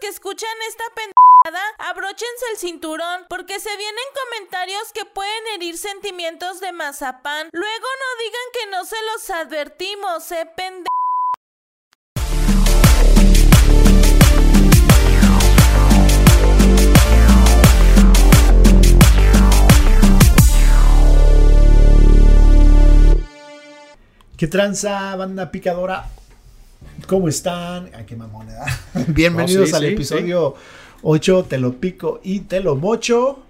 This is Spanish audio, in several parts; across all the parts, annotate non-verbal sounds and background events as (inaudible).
que escuchan esta pendejada, abróchense el cinturón porque se vienen comentarios que pueden herir sentimientos de mazapán. Luego no digan que no se los advertimos, eh, pende... ¿Qué tranza, banda picadora? ¿Cómo están? Ay, qué mamoneda. (laughs) Bienvenidos No, sí, al sí, episodio 8, te lo pico y te lo mocho.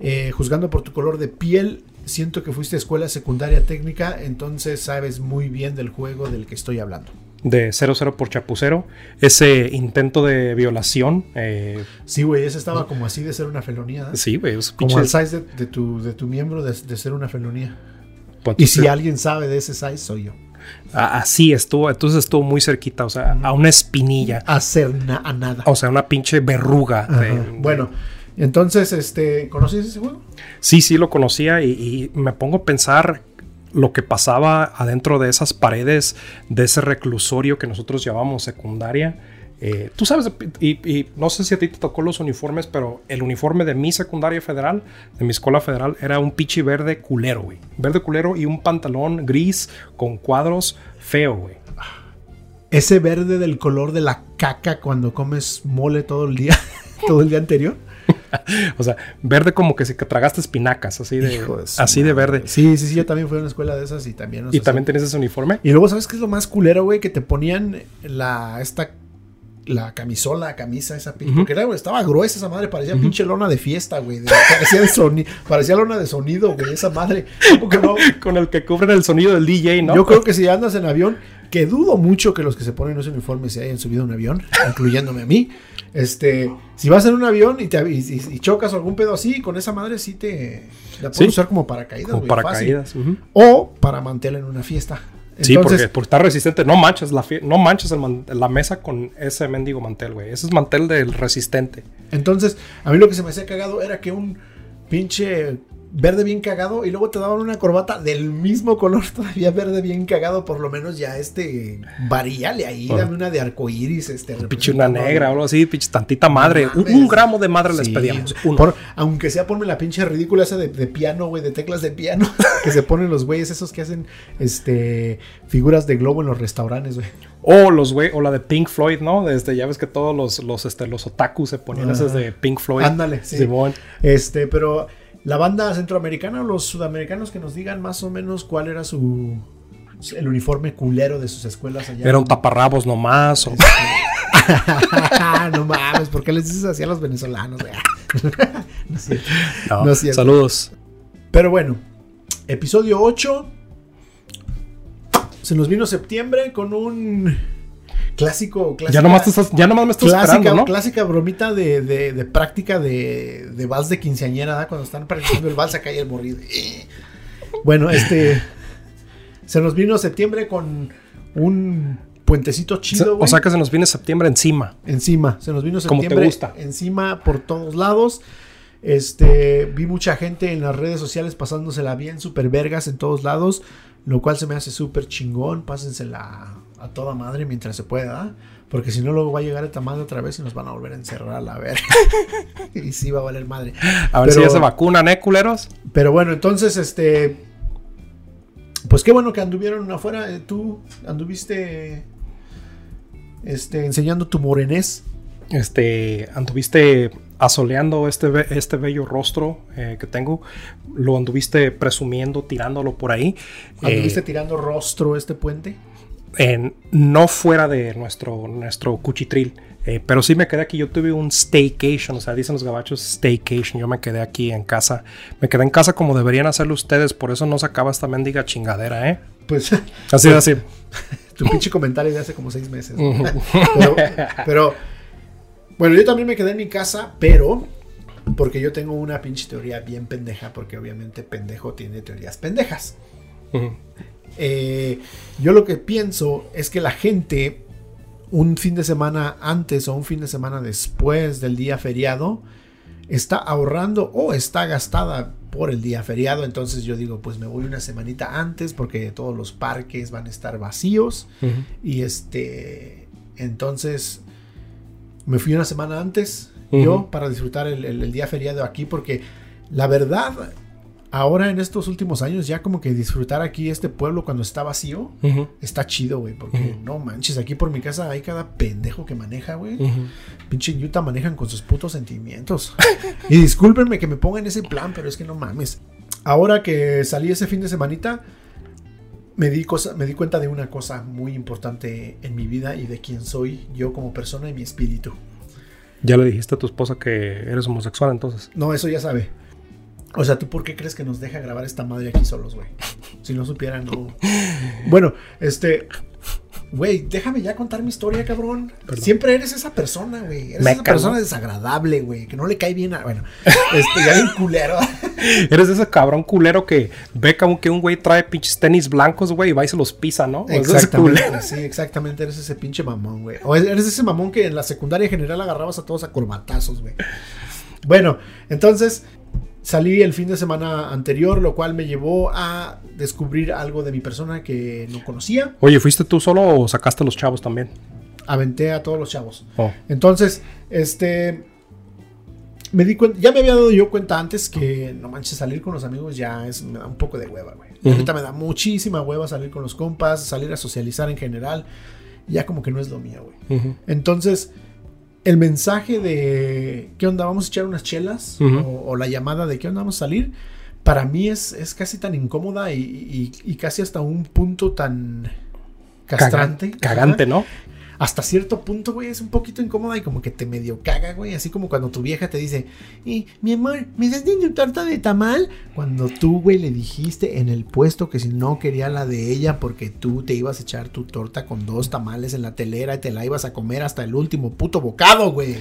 Eh, juzgando por tu color de piel, siento que fuiste a escuela secundaria técnica, entonces sabes muy bien del juego del que estoy hablando. de 00 por Chapucero, ese intento de violación. eh, Sí, güey, ese estaba como así de ser una felonía. ¿eh? sí, güey, es Como el size de, de tu, de tu miembro de, de ser una felonía. pues, Y si entonces, alguien sabe de ese size, soy yo. A- así estuvo, entonces estuvo muy cerquita, o sea, a una espinilla, Hacer na- a nada. o sea, una pinche verruga. de-. Bueno, entonces, este, ¿conocías ese juego? Sí, sí lo conocía y, y me pongo a pensar lo que pasaba adentro de esas paredes de ese reclusorio que nosotros llamamos secundaria. Eh, Tú sabes, y, y no sé si a ti te tocó los uniformes, pero el uniforme de mi secundaria federal, de mi escuela federal, era un pichi verde culero, güey. Verde culero y un pantalón gris con cuadros feo, güey. Ese verde del color de la caca cuando comes mole todo el día, (laughs) todo el día anterior. (laughs) O sea, verde como que si tragaste espinacas, así de, así de verde. Sí, sí, sí, yo también fui a una escuela de esas y también nos ¿Y también tienes ese uniforme? Y luego, ¿sabes qué es lo más culero, güey? Que te ponían la, esta, la camisola, camisa, esa pinche. Porque era, güey, estaba gruesa esa madre, parecía pinche lona de fiesta, güey. de- parecía, de soni- parecía lona de sonido, güey, esa madre. ¿Cómo que no? (laughs) Con el que cubren el sonido del DJ, ¿no? Yo creo que si andas en avión, que dudo mucho que los que se ponen ese uniforme se hayan subido a un avión, incluyéndome a mí. Este, si vas en un avión y, te, y, chocas o algún pedo así, con esa madre sí te la puedes Sí. usar como paracaídas, Como fácil. paracaídas. O para mantenerla en una fiesta. Sí, porque, porque está resistente. No manches la, no manches man- la mesa con ese mendigo mantel, güey. Ese es mantel del resistente. Entonces, a mí lo que se me hacía cagado era que un pinche verde bien cagado y luego te daban una corbata del mismo color, (laughs) todavía verde bien cagado, por lo menos ya este varíale ahí, dame una de arcoíris, este Pinche una negra o algo. así, pinche tantita madre. Un, gramo de madre les pedíamos. Por- aunque sea ponme la pinche ridícula esa de, de piano, güey, de teclas de piano, (laughs) que se ponen los güeyes esos que hacen este figuras de globo en los restaurantes, güey. O los güey, o la de Pink Floyd, ¿no? Desde ya ves que todos los, los, este, los otakus se ponían esas de Pink Floyd. Ándale, sí. Simón. Este, pero la banda centroamericana o los sudamericanos que nos digan más o menos cuál era su el uniforme culero de sus escuelas allá. Era un taparrabos nomás. O, (laughs) no mames, ¿por qué les dices así a los venezolanos? güey? (laughs) no es cierto. no, No es cierto. saludos. Pero bueno, episodio 8. Se nos vino septiembre con un clásico, clásica, Ya nomás, estás- ya nomás me estás clásica, esperando, ¿no? clásica bromita de, de- de práctica de, de vals de quinceañera, ¿verdad? Cuando están practicando el vals acá y el morrido. Bueno, este. Se nos vino septiembre con un puentecito chido, o sea que se nos viene septiembre encima. Encima, se nos vino Como te septiembre gusta. encima por todos lados. Este, vi mucha gente en las redes sociales pasándosela bien, super vergas en todos lados, lo cual se me hace súper chingón. Pásensela a toda madre mientras se pueda, porque si no, luego va a llegar esta madre otra vez y nos van a volver a encerrar a la verga. (laughs) y sí va a valer madre. A ver Pero- si ya se vacunan, ¿eh, culeros? Pero bueno, entonces, este. Pues qué bueno que anduvieron afuera. eh, Tú anduviste. Este, enseñando tu morenés. este, anduviste asoleando este, be- este bello rostro eh, que tengo, lo anduviste presumiendo, tirándolo por ahí, Anduviste eh, tirando rostro este puente. En- no fuera de nuestro, nuestro cuchitril, eh, pero sí me quedé aquí, yo tuve un staycation, o sea, dicen los gabachos staycation, yo me quedé aquí en casa, me quedé en casa como deberían hacerlo ustedes, por eso no se acaba esta mendiga chingadera, ¿eh? Pues Así, así. (laughs) tu pinche comentario de hace como seis meses. (laughs) pero, pero, bueno, yo también me quedé en mi casa, pero porque yo tengo una pinche teoría bien pendeja, porque obviamente pendejo tiene teorías pendejas. Eh, yo lo que pienso es que la gente un fin de semana antes o un fin de semana después del día feriado está ahorrando o está gastada por el día feriado. Entonces yo digo, pues me voy una semanita antes porque todos los parques van a estar vacíos. Y este, entonces Me fui una semana antes, yo, para disfrutar el, el- el día feriado aquí, porque la verdad, ahora en estos últimos años, ya como que disfrutar aquí este pueblo cuando está vacío, está chido, güey, porque no manches, aquí por mi casa hay cada pendejo que maneja, güey. Pinche en Utah manejan con sus putos sentimientos. (laughs) y discúlpenme que me ponga en ese plan, pero es que no mames. Ahora que salí ese fin de semanita, me di, cosa, me di cuenta de una cosa muy importante en mi vida y de quién soy yo como persona y mi espíritu. Ya le dijiste a tu esposa que eres homosexual entonces. No, eso ya sabe. O sea, ¿tú por qué crees que nos deja grabar esta madre aquí solos, güey? Si no supieran, no. Bueno, este. Güey, déjame ya contar mi historia, cabrón. Perdón. Siempre eres esa persona, güey. Eres Me esa persona desagradable, güey. Que no le cae bien a. Bueno, este, ya bien culero. (laughs) Eres ese cabrón culero que ve como que un güey trae pinches tenis blancos, güey, y va y se los pisa, ¿no? Exactamente. Sí, exactamente. Eres ese pinche mamón, güey. O eres ese mamón que en la secundaria general agarrabas a todos a corbatazos, güey. Bueno, entonces salí el fin de semana anterior, lo cual me llevó a descubrir algo de mi persona que no conocía. Oye, ¿fuiste tú solo o sacaste a los chavos también? Aventé a todos los chavos. Oh. Entonces, este. Me di cuenta, ya me había dado yo cuenta antes que no manches, salir con los amigos ya es, me da un poco de hueva, güey. Ahorita me da muchísima hueva salir con los compas, salir a socializar en general. Ya como que no es lo mío, güey. Entonces, el mensaje de ¿qué onda? ¿Vamos a echar unas chelas? O, o la llamada de ¿qué onda? ¿Vamos a salir? Para mí es, es casi tan incómoda y, y- y casi hasta un punto tan castrante. Caga- cagante. ¿no? Hasta cierto punto, güey, es un poquito incómoda y como que te medio caga, güey. Así como cuando tu vieja te dice, "Eh, mi amor, ¿me das de tu torta de tamal? Cuando tú, güey, le dijiste en el puesto que si no quería la de ella porque tú te ibas a echar tu torta con dos tamales en la telera y te la ibas a comer hasta el último puto bocado, güey.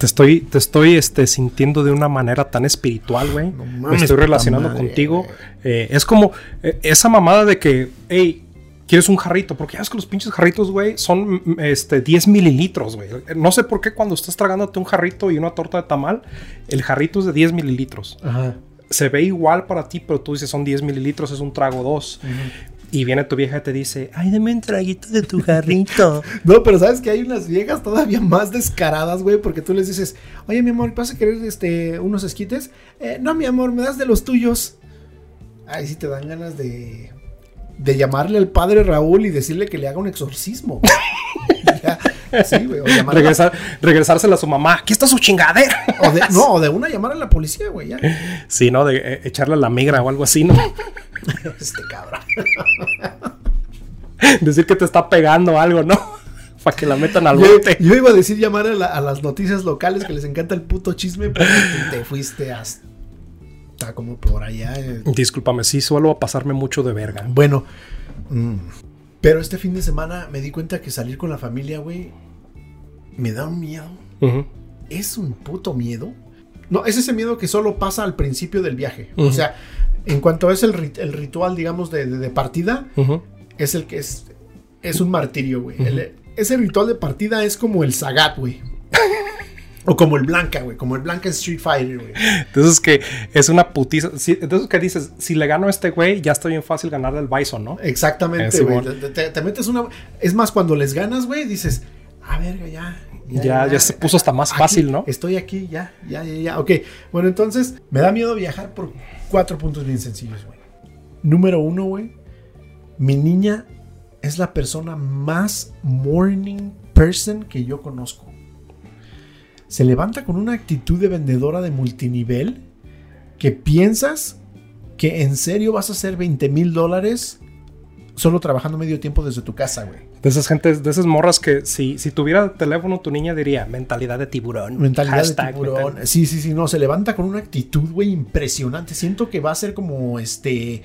Te estoy, te estoy este, sintiendo de una manera tan espiritual, güey. No Me estoy relacionando madre, contigo. Eh, es como eh, esa mamada de que, hey, ¿quieres un jarrito? Porque ya ves que los pinches jarritos, güey, son mm, este, 10 mililitros, güey. No sé por qué cuando estás tragándote un jarrito y una torta de tamal, el jarrito es de 10 mililitros. Ajá. Se ve igual para ti, pero tú dices son 10 mililitros, es un trago 2. Y viene tu vieja y te dice, ay, deme un traguito de tu jarrito. (laughs) No, pero sabes que hay unas viejas todavía más descaradas, güey, porque tú les dices, oye, mi amor, ¿vas a querer este, unos esquites? "Eh, no, mi amor, me das de los tuyos. Ay, sí te dan ganas de, de llamarle al padre Raúl y decirle que le haga un exorcismo. (laughs) Ya, sí, güey, o, Regresar, regresársela a su mamá. Aquí está su chingadera. o de, no, (laughs) o de una llamar a la policía, güey, ya. Sí, ¿no? De eh, echarle a la migra o algo así, ¿no? (laughs) Este cabrón. Decir que te está pegando algo, ¿no? Para que la metan al bote. yo iba a decir llamar a, la- a las noticias locales que les encanta el puto chisme, pero te fuiste hasta como por allá. eh. Discúlpame, sí suelo pasarme mucho de verga. Bueno, mm, pero este fin de semana me di cuenta que salir con la familia, güey, me da un miedo. Es un puto miedo. No, es ese miedo que solo pasa al principio del viaje. O sea, en cuanto es el, rit- el ritual, digamos, de, de- de partida, es el que es, es un martirio, güey. Ese ritual de partida es como el Sagat, güey. O como el Blanca, güey. Como el Blanca en Street Fighter, güey. Entonces que es una putiza. Entonces que dices, si le gano a este güey, ya está bien fácil ganarle al Bison, ¿no? Exactamente, Eh, güey. Te, te- te metes una. Es más, cuando les ganas, güey, dices, ah, verga, ya. Ya- ya se puso hasta más Aquí, fácil, ¿no? Estoy aquí, ya, ya, ya, ya. Ok, bueno, entonces me da miedo viajar por cuatro puntos bien sencillos, güey. Número uno, güey. Mi niña es la persona más morning person que yo conozco. Se levanta con una actitud de vendedora de multinivel que piensas que en serio vas a hacer 20 mil dólares solo trabajando medio tiempo desde tu casa, güey. De esas gentes, de esas morras que si, si tuviera teléfono, tu niña diría mentalidad de tiburón. Mentalidad Hashtag de tiburón. Sí, sí, sí, no, se levanta con una actitud, güey, impresionante. Siento que va a ser como este.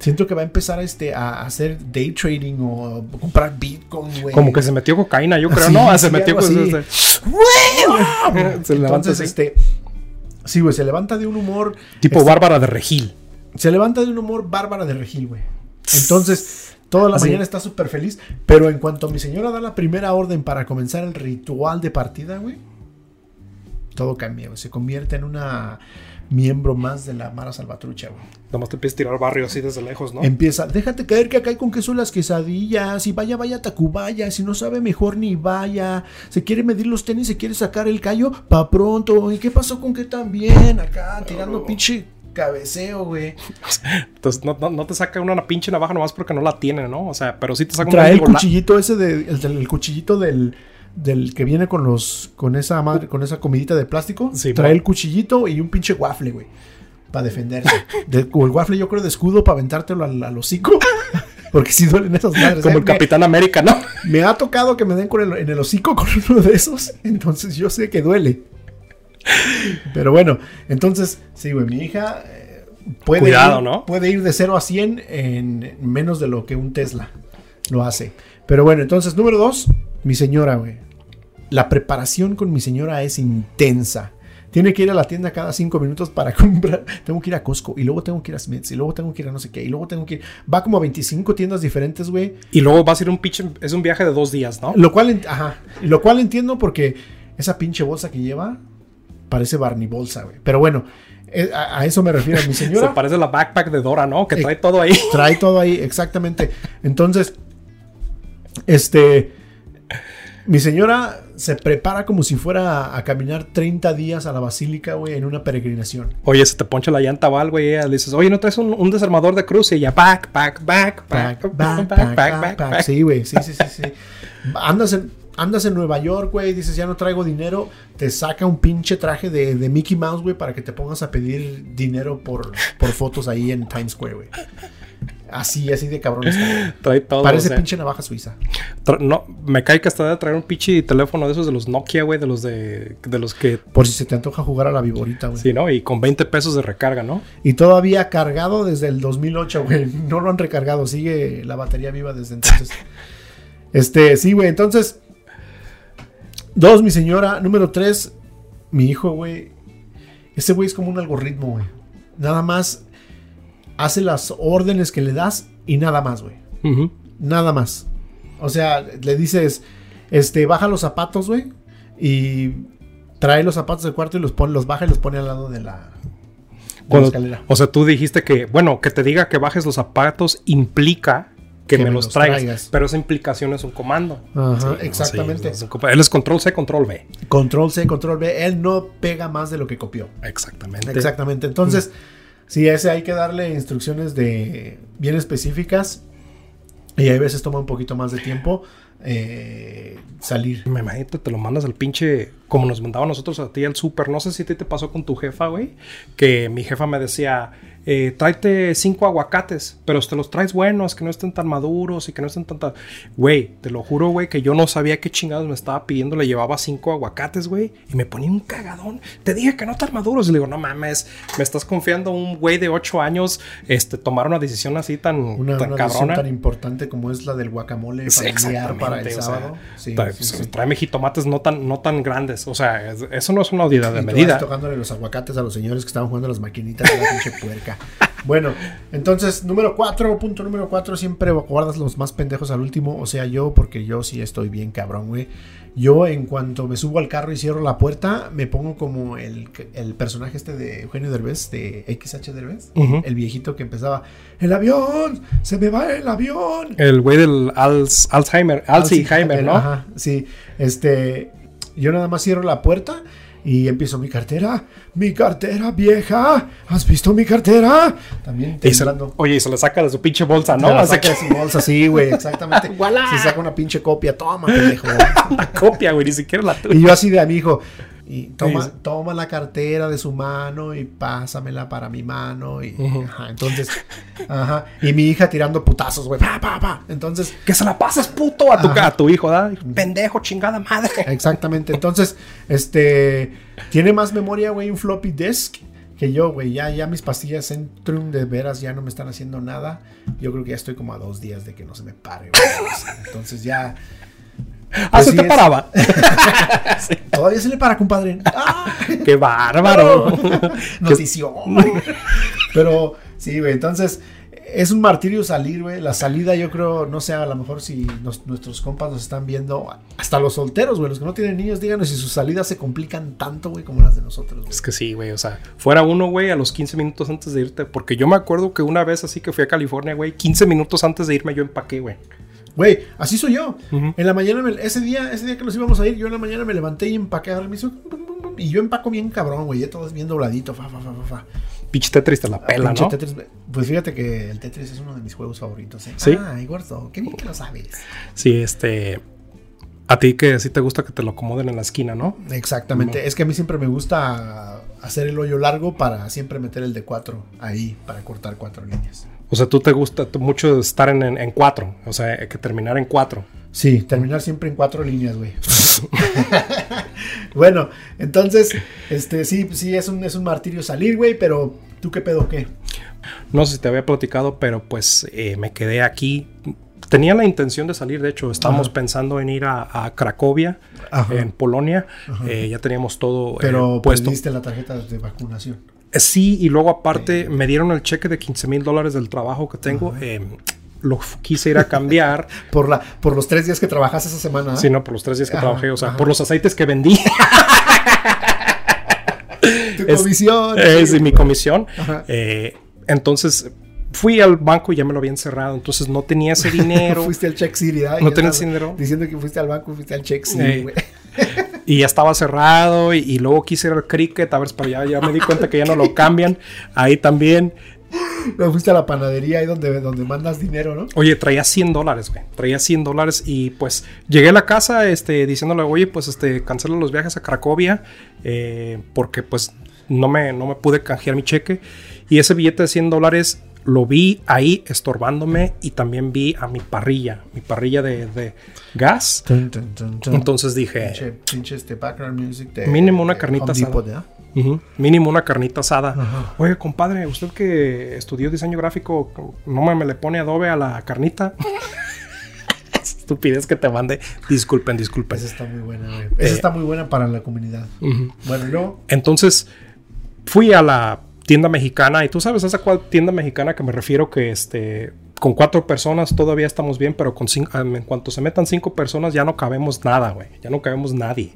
Siento que va a empezar este, a hacer day trading o comprar Bitcoin, güey. Como que se metió cocaína, yo creo, Sí, ¿no? se metió así. (laughs) Se levanta Entonces, así. este. Sí, güey, se levanta de un humor. Tipo este, Bárbara de Regil. Se levanta de un humor bárbara de regil, güey. Entonces, toda la Así. mañana está súper feliz. Pero en cuanto mi señora da la primera orden para comenzar el ritual de partida, güey, todo cambia, güey. Se convierte en una miembro más de la Mara Salvatrucha, güey. Nomás te empiezas a tirar barrio así desde lejos, ¿no? Empieza, déjate caer que acá hay con queso las quesadillas. Y vaya, vaya Tacubaya. Si no sabe mejor ni vaya. Se quiere medir los tenis, se quiere sacar el callo. Pa' pronto. ¿Y qué pasó con que también? Acá tirando pinche cabeceo, güey. Entonces no, no- no te saca una pinche navaja nomás porque no la tiene, ¿no? O sea, pero sí te saca Trae el cuchillito ese de, el cuchillito del, del que viene con los con esa madre, con esa comidita de plástico. Sí, Trae el cuchillito y un pinche waffle, güey. Para defenderse. (laughs) De- o el waffle, yo creo, de escudo para aventártelo al, al hocico. (laughs) Porque si duelen esas madres. Como ¿eh? el Capitán América, ¿no? Me, (laughs) me ha tocado que me den con el- en el hocico con uno de esos. Entonces yo sé que duele. Pero bueno, entonces, sí, güey, mi hija eh, puede, Cuidado, ir, ¿no? puede ir de 0 a 100 en menos de lo que un Tesla lo hace. Pero bueno, entonces, número 2, mi señora, güey. La preparación con mi señora es intensa. Tiene que ir a la tienda cada 5 minutos para (laughs) comprar. Tengo que ir a Costco y luego tengo que ir a Smith's y luego tengo que ir a no sé qué y luego tengo que ir. Va como a 25 tiendas diferentes, güey. Y luego vas a ir un pinche. Es un viaje de dos días, ¿no? Lo cual, ajá, lo cual entiendo porque esa pinche bolsa que lleva parece Barney bolsa, güey. Pero bueno, eh, a, a eso me refiero mi (laughs) Se señora. parece a la backpack de Dora, ¿no? Que Eh, trae todo ahí. Trae todo ahí, exactamente. Entonces, este, mi señora se prepara como si fuera a caminar 30 días a la basílica, güey, en una peregrinación. Oye, se te poncha la llanta o algo y ella le dices, oye, ¿no traes un, un desarmador de cruce? Y ella, back, back, back, back, Back, back, back, back, back. Sí, güey, sí, sí, sí, sí. Andas en, andas en Nueva York, güey, dices, ya no traigo dinero, te saca un pinche traje de, de Mickey Mouse, güey, para que te pongas a pedir dinero por, por fotos ahí en Times Square, güey. Así, así de cabrón está. (laughs) Trae todo. Parece o sea, pinche navaja suiza. tra- no, me cae que hasta de traer un pinche teléfono de esos de los Nokia, güey, de los de, de los que... Por si se te antoja jugar a la viborita, güey. Sí, ¿no? Y con 20 pesos de recarga, ¿no? Y todavía cargado desde el 2008, güey. No lo han recargado, sigue la batería viva desde entonces. (laughs) este, sí, güey. Entonces, dos, mi señora. Número tres, mi hijo, güey. Ese güey es como un algoritmo, güey. Nada más hace las órdenes que le das y nada más, güey. Nada más. O sea, le dices, este, baja los zapatos, güey. Y trae los zapatos del cuarto y los pone, los baja y los pone al lado de la, de la Cuando- escalera. o sea, tú dijiste que, bueno, que te diga que bajes los zapatos implica que, me, los traigas, traigas. Pero esa implicación es un comando. Ajá, Sí, exactamente. sí, es él es control C, control B. Control C, control B. Él no pega más de lo que copió. Exactamente. Exactamente. Entonces, sí, ese hay que darle instrucciones de bien específicas. Y hay veces toma un poquito más de tiempo eh, salir. Me imagino te lo mandas al pinche. Como nos mandaba nosotros a ti al súper. No sé si a ti te pasó con tu jefa, güey. Que mi jefa me decía: eh, tráete cinco aguacates, pero te los traes buenos, que no estén tan maduros y que no estén tan. tan-". Güey, te lo juro, güey, que yo no sabía qué chingados me estaba pidiendo. Le llevaba cinco aguacates, güey, y me ponía un cagadón. Te dije que no tan maduros. Y le digo: No mames, me estás confiando un güey de ocho años este, tomar una decisión así tan, Una, tan una decisión cabrona. tan importante como es la del guacamole Sí, familiar para el exactamente, o sea, sábado. Sí, trae- sí, sí. pues, Tráeme jitomates no tan, no tan grandes. O sea, es- eso no es una unidad de Y medida. tocándole los aguacates a los señores que estaban jugando a las maquinitas de la (laughs) pinche puerca. Bueno, entonces, número 4, punto número 4, siempre guardas los más pendejos al último. O sea, yo, porque yo sí estoy bien cabrón, güey. Yo, en cuanto me subo al carro y cierro la puerta, me pongo como el, el personaje este de Eugenio Derbez, de XH Derbez. El viejito que empezaba, ¡El avión! ¡Se me va el avión! El güey del Alz- Alzheimer, Alzheimer, ¿no? Ajá, sí. Este, yo nada más cierro la puerta y empiezo mi cartera, mi cartera vieja, ¿has visto mi cartera? También se- temblando. oye, y se le saca de su pinche bolsa, Se ¿no? la Así saca de su bolsa, sí, güey, exactamente. (laughs) Se saca una pinche copia, toma, pendejo. (laughs) una copia, güey, ni siquiera la tuya. y yo así de a mi hijo. Y toma, toma la cartera de su mano y pásamela para mi mano. Y, ajá, entonces, ajá. Y mi hija tirando putazos, güey. Pa, pa, pa. Entonces, Que se la pases puto a tu, a tu hijo, ¿verdad? Pendejo, chingada madre. Exactamente. Entonces, este tiene más memoria, güey, un floppy disk que yo, güey. Ya, ya mis pastillas Centrum de veras ya no me están haciendo nada. Yo creo que ya estoy como a dos días de que no se me pare, güey. Entonces ya. Ah, pues se sí te es- paraba. (laughs) Todavía se le para, compadre. ¡Ah! (laughs) Qué bárbaro. (laughs) Notición. Pero sí, güey. Entonces, es un martirio salir, güey. La salida, yo creo, no sé, a lo mejor si nos- nuestros compas nos están viendo, hasta los solteros, güey, los que no tienen niños, díganos si sus salidas se complican tanto, güey, como las de nosotros, güey. Es que sí, güey. O sea, fuera uno, güey, a los 15 minutos antes de irte. Porque yo me acuerdo que una vez así que fui a California, güey, 15 minutos antes de irme yo empaqué, güey. Güey, así soy yo. En la mañana, me- ese día, ese día que nos íbamos a ir, yo en la mañana me levanté y empaqué a dormir. Y yo empaco bien cabrón, güey. Ya todo es bien dobladito. Fa, fa, fa, fa, fa. Pinche Tetris te la pela, Pinche ¿no? Tetris, pues fíjate que el Tetris es uno de mis juegos favoritos. ¿eh? ¿Sí? Ay, gordo, qué bien que lo sabes. Sí, este. A ti que sí te gusta que te lo acomoden en la esquina, ¿no? Exactamente. Es que a mí siempre me gusta hacer el hoyo largo para siempre meter el de 4 ahí, para cortar cuatro líneas. O sea, tú te gusta mucho estar en, en, en cuatro. O sea, que terminar en cuatro. Sí, terminar siempre en cuatro líneas, güey. (laughs) bueno, entonces, este, sí, sí, es un, es un martirio salir, güey, pero ¿tú qué pedo qué? No sé si te había platicado, pero pues eh, me quedé aquí. Tenía la intención de salir, de hecho, estábamos Ajá. pensando en ir a, a Cracovia, Ajá. en Polonia. Eh, ya teníamos todo eh, Pero puesto. perdiste la tarjeta de vacunación. Eh, Sí, y luego aparte me dieron el cheque de 15 mil dólares del trabajo que tengo. eh, lo f- quise ir a cambiar, (laughs) Por, la, por los tres días que trabajaste esa semana. sí, no, por los tres días que Ajá, trabajé, o sea, ajá. por los aceites que vendí. (laughs) Tu Es- comisión. es mi comisión. Eh, entonces fui al banco y ya me lo habían cerrado, entonces no tenía ese (laughs) dinero. fuiste al Check City, ¿verdad? No tenías dinero. Diciendo que fuiste al banco, fuiste al Check City, Ey. güey. Y ya estaba cerrado y, y luego quise ir al cricket, a ver, pero ya, ya me di cuenta que ya no lo cambian. Ahí también. Luego fuiste a la panadería ahí donde, donde mandas dinero, ¿no? Oye, traía 100 dólares, güey. Traía 100 dólares y pues llegué a la casa este, diciéndole, oye, pues este, cancela los viajes a Cracovia eh, porque pues no me, no me pude canjear mi cheque. Y ese billete de 100 dólares lo vi ahí estorbándome y también vi a mi parrilla, mi parrilla de, de gas. Entonces dije, Pinche, pinche este background music de- Mínimo una carnita Depot, asada. ¿verdad? Ujú. Mínimo una carnita asada. Oye, compadre, usted que estudió diseño gráfico, no me, me le pone adobe a la carnita. (laughs) Estupidez que te mande. Disculpen, disculpen. Esa está muy buena, güey. Esa Eh. está muy buena para la comunidad. Bueno, luego, Entonces, fui a la tienda mexicana y tú sabes a esa cual tienda mexicana que me refiero que este con cuatro personas todavía estamos bien, pero con cinco, en cuanto se metan cinco personas ya no cabemos nada, güey. Ya no cabemos nadie.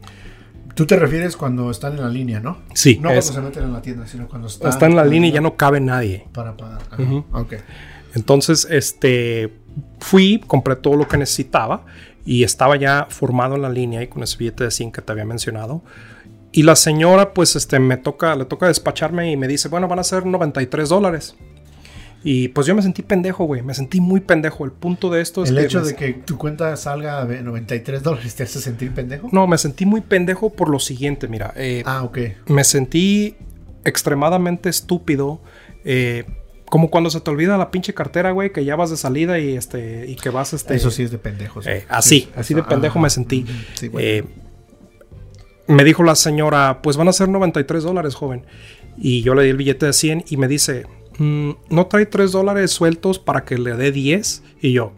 tú te refieres cuando están en la línea, ¿no? Sí, No cuando se meten en la tienda, sino cuando están... está en la línea y ya no cabe nadie. Para pagar. Ujú. Ok. Entonces, este, fui, compré todo lo que necesitaba y estaba ya formado en la línea y con ese billete de 100 que te había mencionado. Y la señora, pues, este, me toca, le toca despacharme y me dice, bueno, van a ser 93 dólares. Y pues yo me sentí pendejo, güey. Me sentí muy pendejo. El punto de esto es El que hecho de que tu cuenta salga de 93 dólares te hace sentir pendejo. No, me sentí muy pendejo por lo siguiente, mira. eh, Ah, ok. me sentí extremadamente estúpido. eh, como cuando se te olvida la pinche cartera, güey, que ya vas de salida y este y que vas este Eso sí es de pendejos. eh, así, Sí, así eso- de pendejo ajá. me sentí. Sí, güey. Me dijo la señora, pues van a ser 93 dólares, joven. Y yo le di el billete de 100 y me dice, "Mm, ¿no trae 3 dólares sueltos para que le dé 10? Y yo,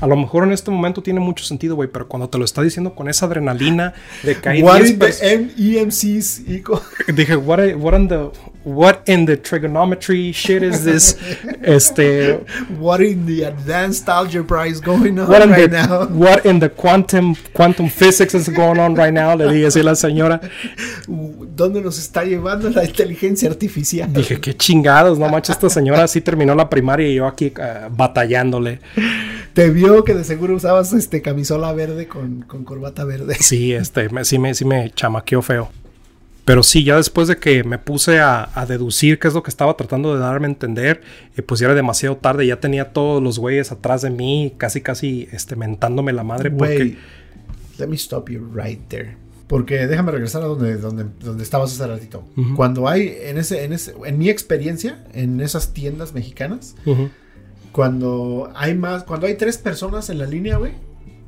a lo mejor en este momento tiene mucho sentido, güey, pero cuando te lo está diciendo con esa adrenalina de hay What 10 in the pers- M- EMC's equal? Dije, what, what in the what in the trigonometry shit is this? (laughs) este, What in the advanced algebra is going on what in right the now? (laughs) what in the quantum quantum physics is going on right now? Le dije así a la señora. ¿Dónde nos está llevando la inteligencia artificial? Dije, qué chingados, no manches, esta señora sí terminó la primaria y yo aquí eh, batallándole. Te vio que de seguro usabas este camisola verde con, con corbata verde. Sí, este, me- sí, me, sí me chamaqueó feo. Pero sí, ya después de que me puse a, a deducir qué es lo que estaba tratando de darme a entender, eh, pues ya era demasiado tarde, ya tenía todos los güeyes atrás de mí, casi, casi, este, mentándome la madre, porque... Güey, let me stop you right there. Porque déjame regresar a donde, donde, donde estabas hace ratito. Cuando hay, en ese, en ese, en mi experiencia, en esas tiendas mexicanas, cuando hay más, cuando hay tres personas en la línea, güey,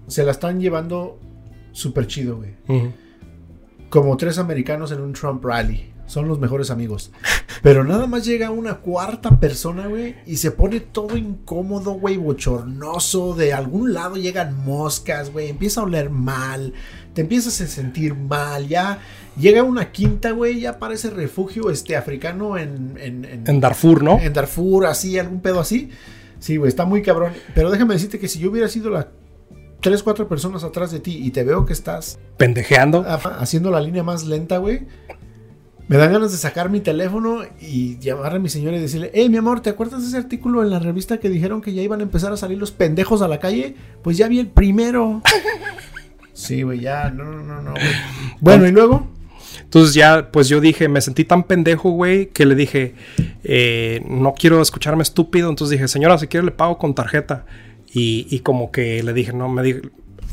se la están llevando súper chido, güey. Como tres americanos en un Trump rally. Son los mejores amigos. Pero nada más llega una cuarta persona, güey, y se pone todo incómodo, güey, bochornoso. De algún lado llegan moscas, güey, empieza a oler mal, te empiezas a sentir mal, ya llega una quinta, güey, ya parece refugio este africano en, en, En Darfur, ¿no? en Darfur, así, algún pedo así. Sí, güey, está muy cabrón. Pero déjame decirte que si yo hubiera sido la tres, cuatro personas atrás de ti y te veo que estás Pendejeando. Haciendo la línea más lenta, güey. Me dan ganas de sacar mi teléfono y llamar a mi señora y decirle, hey, mi amor, ¿te acuerdas de ese artículo en la revista que dijeron que ya iban a empezar a salir los pendejos a la calle? Pues ya vi el primero. (laughs) Sí, güey, ya, no, no, no, no. güey. Bueno, y luego, Entonces ya, pues yo dije, me sentí tan pendejo, güey, que le dije, eh, no quiero escucharme estúpido. Entonces dije, señora, si quiere le pago con tarjeta. Y, y como que le dije, no, me di-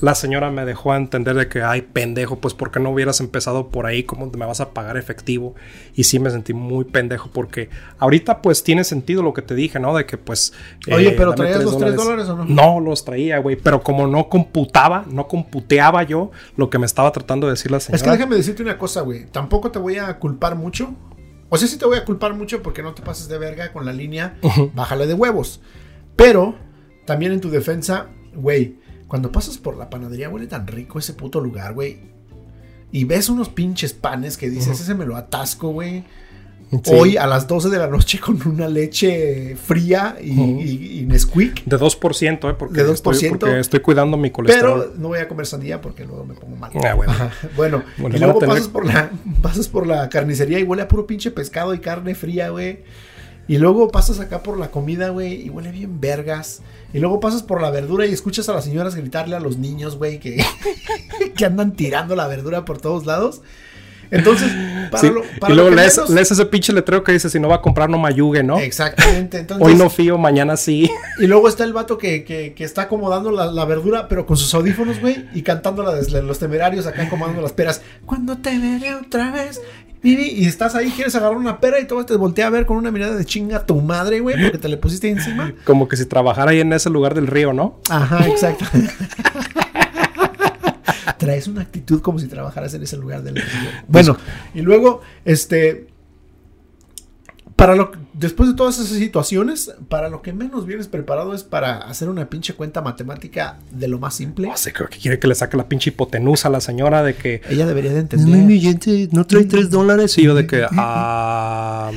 la señora me dejó a entender de que, ay, pendejo, pues ¿por qué no hubieras empezado por ahí? ¿Cómo me vas a pagar efectivo? Y sí me sentí muy pendejo porque ahorita pues tiene sentido lo que te dije, ¿no? De que pues... Oye, pero dame ¿traías los tres dólares o no? No, los traía, güey, pero como no computaba, no computeaba yo lo que me estaba tratando de decir la señora. es que déjame decirte una cosa, güey. Tampoco te voy a culpar mucho. O sea, sí te voy a culpar mucho porque no te pases de verga con la línea, bájale de huevos. Pero, también en tu defensa, güey, cuando pasas por la panadería huele tan rico ese puto lugar, güey. Y ves unos pinches panes que dices, Ujú. ese me lo atasco, güey. Sí. Hoy a las 12 de la noche (laughs) con una leche fría y, Ujú. y- y Nesquik. De 2%, ¿eh? Porque, De Estoy, 2%. porque estoy cuidando mi colesterol. Pero no voy a comer sandía porque luego me pongo mal. Ah, bueno. Bueno, Bueno, y luego tener- pasas, por la, (laughs) pasas por la carnicería y huele a puro pinche pescado y carne fría, güey. Y luego pasas acá por la comida, güey, y huele bien vergas. Y luego pasas por la verdura y escuchas a las señoras gritarle a los niños, güey, que, (laughs) que andan tirando la verdura por todos lados. Entonces, para Sí, lo, para y luego lo lees, menos- lees ese pinche letrero que dice: si no va a comprar, no me ayugue, ¿no? Exactamente. Entonces, (laughs) Hoy no fío, mañana sí. (laughs) Y luego está el vato que, que- que está acomodando la, la verdura, pero con sus audífonos, güey, y cantándola desde los temerarios acá acomodando las peras. Cuando te veré otra vez, Vivi, y estás ahí, quieres agarrar una pera y todo te voltea a ver con una mirada de chinga a tu madre, güey, porque te le pusiste encima. Como que si trabajara ahí en ese lugar del río, ¿no? Ajá, exacto. (laughs) Traes una actitud como si trabajaras en ese lugar del río. Bueno, y luego, este. Para lo después de todas esas situaciones, para lo que menos vienes preparado es para hacer una pinche cuenta matemática de lo más simple. No sé, creo que quiere que le saque la pinche hipotenusa a la señora de que. Ella debería de No, entender. mi gente, no trae tres dólares. Y yo de que. ah,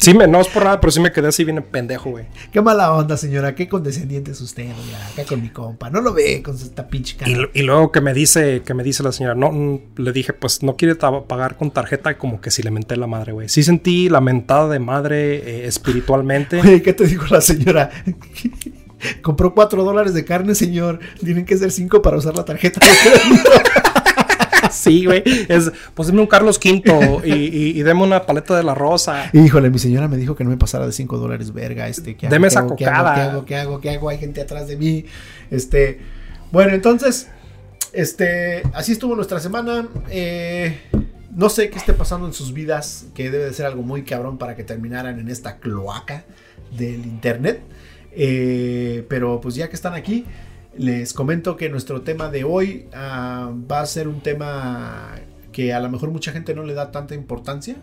sí, me, no es por nada, pero sí me quedé así bien pendejo, güey. Qué mala onda, señora. Qué condescendiente es usted, oiga, acá con mi compa. No lo ve con esta pinche cara. Y, y luego que me dice, que me dice la señora, no, mm, le dije, pues no quiere pagar con tarjeta, y como que sí le menté la madre, güey. Sí sentí la mentada de madre eh, espiritualmente. Oye, ¿qué te dijo la señora? (laughs) Compró cuatro dólares de carne, señor. Tienen que ser cinco para usar la tarjeta. (laughs) sí, güey. Es, pues deme un Carlos V y, y, y deme una paleta de la rosa. Híjole, mi señora me dijo que no me pasara de cinco dólares, verga. Este, ¿qué hago? Deme ¿Qué esa hago? ¿Qué cocada. hago? ¿Qué hago? ¿Qué hago? ¿Qué hago? Hay gente atrás de mí. Este, bueno, entonces, este, así estuvo nuestra semana. Eh, no sé qué esté pasando en sus vidas, que debe de ser algo muy cabrón para que terminaran en esta cloaca del internet. Eh, pero pues ya que están aquí, les comento que nuestro tema de hoy ah, va a ser un tema que a lo mejor mucha gente no le da tanta importancia,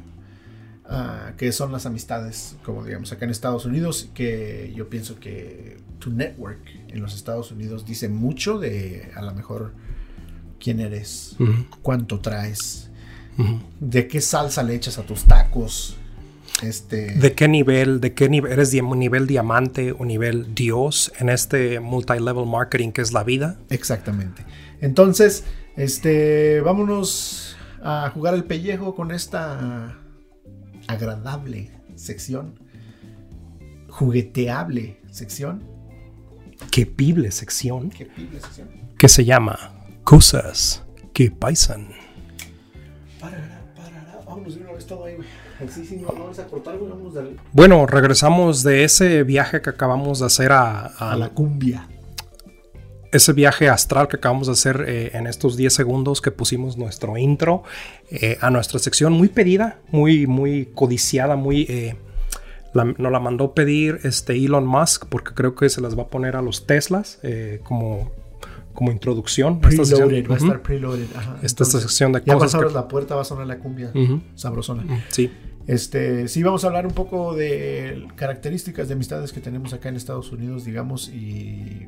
ah, que son las amistades, como digamos acá en Estados Unidos, que yo pienso que tu network en los Estados Unidos dice mucho de a lo mejor quién eres, cuánto traes, de qué salsa le echas a tus tacos. Este, ¿De qué nivel, de qué nivel eres nivel diamante o nivel Dios en este multi-level marketing que es la vida? Exactamente. Entonces, este, vámonos a jugar el pellejo con esta agradable sección, jugueteable sección. Qué pible sección sección. que se llama Cosas que paisan. Parará, parará. Vámonos vez todo ahí. Así sí, no, no vamos a cortar, güey. Del- Bueno, regresamos de ese viaje que acabamos de hacer a, a- a la cumbia. ese viaje astral que acabamos de hacer eh, en estos 10 segundos que pusimos nuestro intro eh, a nuestra sección muy pedida, muy, muy codiciada, muy... eh, la- nos la mandó pedir este Elon Musk porque creo que se las va a poner a los Teslas como, como introducción. a esta sección. Va a Ujú. estar preloaded. Ajá. Esta es la sección de Ya cosas pasaron que- la puerta, va a sonar la cumbia Ujú. sabrosona. Sí. Este, sí, vamos a hablar un poco de características de amistades que tenemos acá en Estados Unidos, digamos, y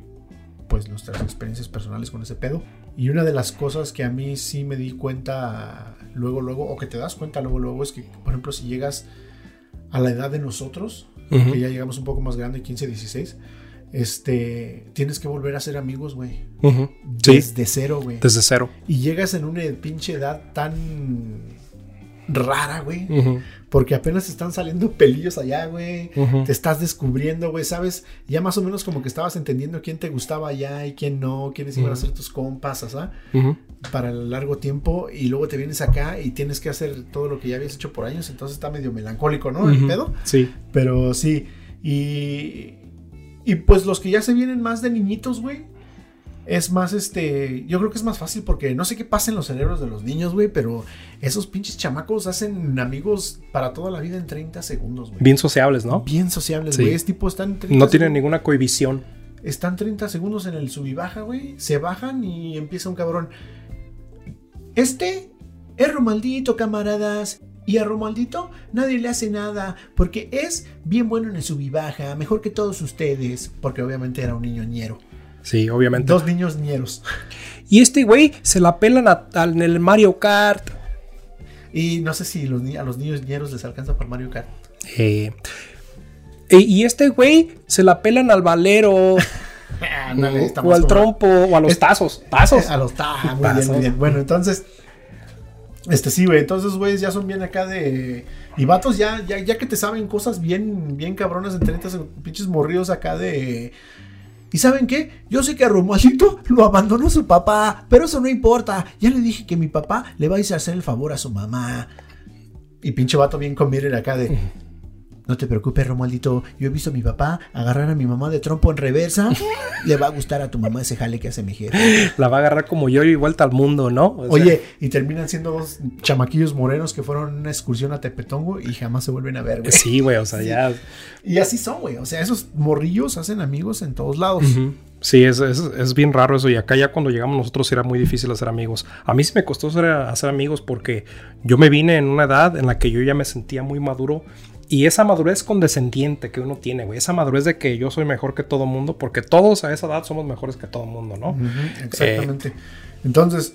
pues nuestras experiencias personales con ese pedo. Y una de las cosas que a mí sí me di cuenta luego, luego, o que te das cuenta luego, luego, es que, por ejemplo, si llegas a la edad de nosotros, que ya llegamos un poco más grande, 15, 16, este, tienes que volver a ser amigos, güey. Ujú. Sí, Desde cero, güey. desde cero. Y llegas en una pinche edad tan rara, güey. Ujú. Porque apenas están saliendo (laughs) pelillos allá, güey. Ujú. Te estás descubriendo, güey, ¿sabes? Ya más o menos como que estabas entendiendo quién te gustaba allá y quién no, quiénes iban a ser tus compas, ¿sabes? Para el largo tiempo y luego te vienes acá y tienes que hacer todo lo que ya habías hecho por años, entonces está medio melancólico, ¿no? El pedo. Sí. Pero sí, y, y pues los que ya se vienen más de niñitos, güey, es más este, yo creo que es más fácil porque no sé qué pasa en los cerebros de los niños, güey, pero esos pinches chamacos hacen amigos para toda la vida en 30 segundos, güey. Bien sociables, ¿no? Bien sociables, Sí. güey. Es tipo, están 30 No tienen ninguna cohibición. Están 30 segundos en el sub y baja, güey. Se bajan y empieza un cabrón. Este es Romaldito, camaradas. Y a Romaldito nadie le hace nada porque es bien bueno en el sub y baja, mejor que todos ustedes, porque obviamente era un niño ñero. Sí, obviamente. Dos niños ñeros. (laughs) Y este güey se la pelan a- a- en el Mario Kart. Y no sé si los a los niños ñeros les alcanza para Mario Kart. Eh, y este güey se la pelan al valero. (laughs) O al como- trompo. O a los Es- tazos. Tazos. A los ta, muy bien, Tazos. muy bien. Bueno, entonces. Este sí, güey. Entonces, güeyes ya son bien acá de. Y vatos ya, ya, ya que te saben cosas bien, bien cabronas en 30 seg- pinches morridos acá de. ¿Y saben qué? Yo sé que a Romualdito lo abandonó su papá, pero eso no importa. Ya le dije que mi papá le va a ir a hacer el favor a su mamá. Y pinche vato bien con acá de. No te preocupes, Romualdito. Yo he visto a mi papá agarrar a mi mamá de trompo en reversa. Le va a gustar a tu mamá ese jale que hace mi jefe. La va a agarrar como yo y vuelta al mundo, ¿no? O sea, Oye, y terminan siendo dos chamaquillos morenos que fueron en una excursión a Tepetongo y jamás se vuelven a ver, güey. Sí, güey. O sea, ya. Y así son, güey. O sea, esos morrillos hacen amigos en todos lados. Sí, es, es, es bien raro eso. Y acá ya cuando llegamos nosotros era muy difícil hacer amigos. A mí sí me costó hacer, hacer amigos porque yo me vine en una edad en la que yo ya me sentía muy maduro. Y esa madurez condescendiente que uno tiene, güey. Esa madurez de que yo soy mejor que todo mundo. Porque todos a esa edad somos mejores que todo mundo, ¿no? Ujú, exactamente. Entonces,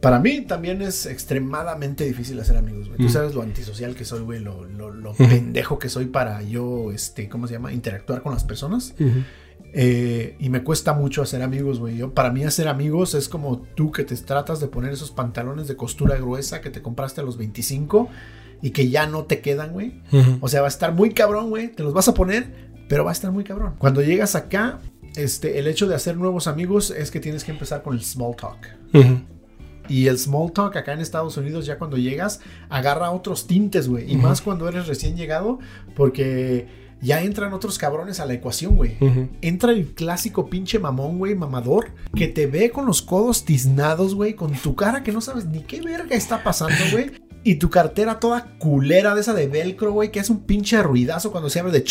para mí también es extremadamente difícil hacer amigos, güey. Tú Ujú. sabes lo antisocial que soy, güey. Lo, lo, lo pendejo que soy para yo, este, ¿cómo se llama? Interactuar con las personas. Eh, y me cuesta mucho hacer amigos, güey. Yo, para mí hacer amigos es como tú que te tratas de poner esos pantalones de costura gruesa que te compraste a los 25 y que ya no te quedan, güey. O sea, va a estar muy cabrón, güey. Te los vas a poner, pero va a estar muy cabrón. Cuando llegas acá, este, el hecho de hacer nuevos amigos es que tienes que empezar con el small talk. Y el small talk acá en Estados Unidos, ya cuando llegas, agarra otros tintes, güey. Y más cuando eres recién llegado, porque ya entran otros cabrones a la ecuación, güey. Entra el clásico pinche mamón, güey, mamador, que te ve con los codos tiznados, güey, con tu cara que no sabes ni qué verga está pasando, güey. Y tu cartera toda culera de esa de velcro, güey, que es un pinche ruidazo cuando se abre de...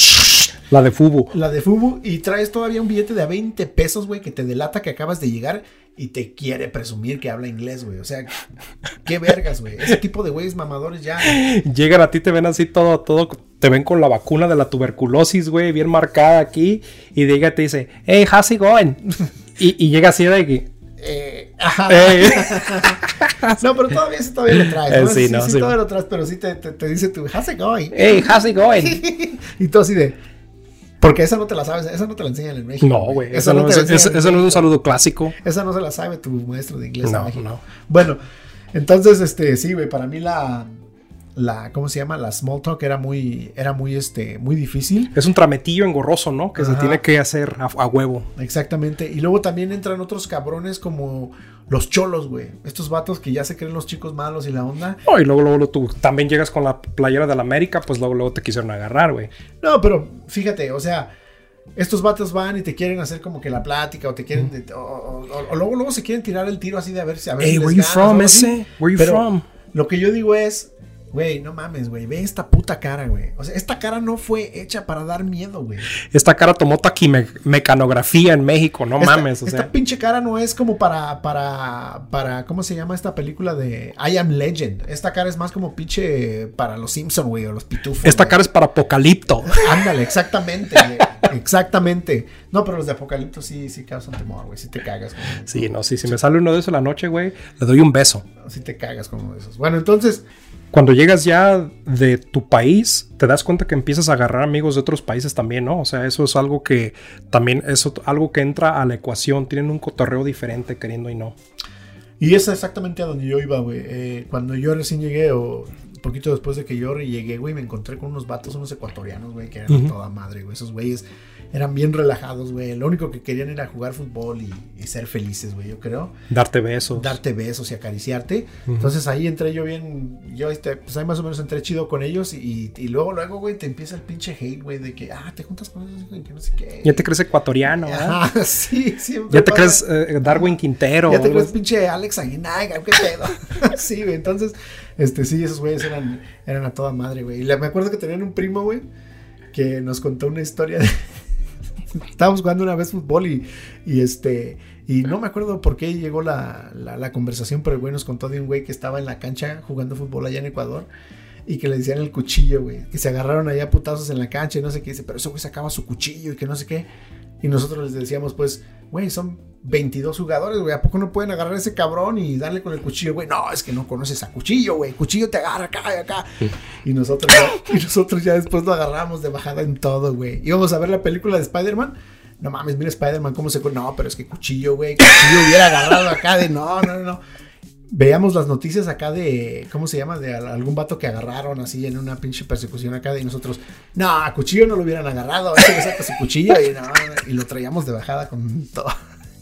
La de Fubu. La de Fubu y traes todavía un billete de a 20 pesos, güey, que te delata que acabas de llegar y te quiere presumir que habla inglés, güey. O sea, qué vergas, güey. Ese tipo de güeyes mamadores ya. Llegan a ti, te ven así todo, todo, te ven con la vacuna de la tuberculosis, güey, bien marcada aquí. Y llega y te dice, hey, how's it going? (laughs) y, y llega así de. "Hey". (laughs) No, pero todavía sí todavía lo traes. Eh, ¿no? sí, sí, no, sí, sí. todavía lo traes, pero sí te, te, te dice tu how's it going? hey, how's it going? (laughs) y tú así de. Porque esa no te la sabes, esa no te la enseñan en México. No, güey, eso, no, en ese no es un saludo clásico. Esa no se la sabe tu maestro de inglés en No, México. no. Bueno, entonces, este, sí, güey, para mí la, la, ¿cómo se llama? La small talk era muy, era muy, este, muy difícil. Es un trametillo engorroso, ¿no? Que se tiene que hacer a, a huevo. Exactamente. Y luego también entran otros cabrones como los cholos, güey. Estos vatos que ya se creen los chicos malos y la onda. Oh, y luego, luego tú también llegas con la playera de la América, pues luego, luego te quisieron agarrar, güey. No, pero fíjate, o sea, estos vatos van y te quieren hacer como que la plática o te quieren, o, o- o- o luego, luego se quieren tirar el tiro así de a ver si a ver Hey, si les where you ganas from, ese? Where you Pero from? Lo que yo digo es, Güey, no mames, güey. Ve esta puta cara, güey. O sea, esta cara no fue hecha para dar miedo, güey. Esta cara tomó taquimecanografía en México, no Esta- mames. O esta sea, pinche cara no es como para, para, para, ¿cómo se llama esta película de I Am Legend? Esta cara es más como pinche para los Simpson, güey, o los pitufos. esta cara es para Apocalipto. Ándale, exactamente, güey. Exactamente. No, pero los de Apocalipto sí, sí causan temor, güey. Sí te cagas con Sí, no, sí, si me sale uno de esos en la noche, güey, le doy un beso. Sí te cagas con uno de esos. Bueno, entonces, Cuando llegas ya de tu país, te das cuenta que empiezas a agarrar amigos de otros países también, ¿no? O sea, eso es algo que también es ot- algo que entra a la ecuación. Tienen un cotorreo diferente, queriendo y no. y es exactamente a donde yo iba, güey. Eh, cuando yo recién llegué, o poquito después de que yo llegué, güey, me encontré con unos vatos, unos ecuatorianos, güey, que eran toda madre, güey. Esos güeyes eran bien relajados, güey. Lo único que querían era jugar fútbol y, y ser felices, güey, yo creo. Darte besos. Darte besos y acariciarte. Entonces ahí entré yo bien, yo este, pues ahí más o menos entré chido con ellos y, y luego, luego, güey, te empieza el pinche hate, güey, de que, ah, te juntas con esos, güey, que no sé qué. Ya te crees ecuatoriano, ¿verdad? Ajá, (laughs) sí, siempre. Ya te pasa. crees eh, Darwin Quintero. Ya te crees pinche Alex Aguinaga, qué pedo. (laughs) sí, güey. Entonces, este, sí, esos güeyes eran, eran a toda madre, güey. Y me acuerdo que tenían un primo, güey, que nos contó una historia de. Estábamos jugando una vez fútbol y, y este. Y no me acuerdo por qué llegó la, la, la conversación, pero el güey nos contó de un güey que estaba en la cancha jugando fútbol allá en Ecuador. Y que le decían el cuchillo, güey. Que se agarraron allá putazos en la cancha y no sé qué. Dice, pero ese güey sacaba su cuchillo y que no sé qué. Y nosotros les decíamos, pues, güey, son 22 jugadores, güey. ¿A poco no pueden agarrar a ese cabrón y darle con el cuchillo, güey? No, es que no conoces a cuchillo, güey. Cuchillo te agarra acá y acá. Y nosotros, ya, y nosotros ya después lo agarramos de bajada en todo, güey. Íbamos a ver la película de Spider-Man. No mames, mira Spider-Man cómo se... No, pero es que cuchillo, güey. Cuchillo hubiera agarrado acá de... No, no, no, no. Veíamos las noticias acá de... ¿Cómo se llama? De al- algún vato que agarraron así en una pinche persecución acá. Y nosotros... No, a cuchillo no lo hubieran agarrado. Ese le saca su cuchillo y, no, y lo traíamos de bajada con todo.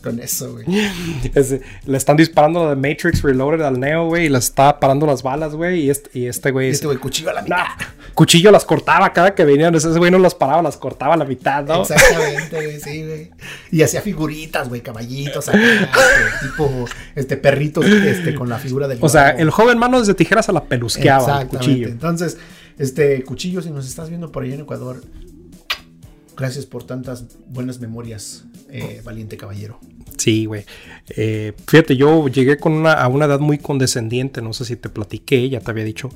Con eso, güey. (laughs) Es- le están disparando la de Matrix Reloaded al Neo, güey, y le está parando las balas, güey. Y este, y este güey. Este güey, cuchillo a la mitad. Nah, cuchillo las cortaba cada que venían. Ese güey no las paraba, las cortaba a la mitad, ¿no? Exactamente, güey, sí, güey. Y hacía figuritas, güey, caballitos, acá, tipo, este, perritos, este, con la figura del O sea, el joven manos de tijeras se la pelusqueaba el Exactamente. cuchillo. Entonces, este, Cuchillo, si nos estás viendo por allá en Ecuador, gracias por tantas buenas memorias, eh, valiente caballero. Sí, güey. Eh, fíjate, yo llegué con una, a una edad muy condescendiente, no sé si te platiqué, ya te había dicho.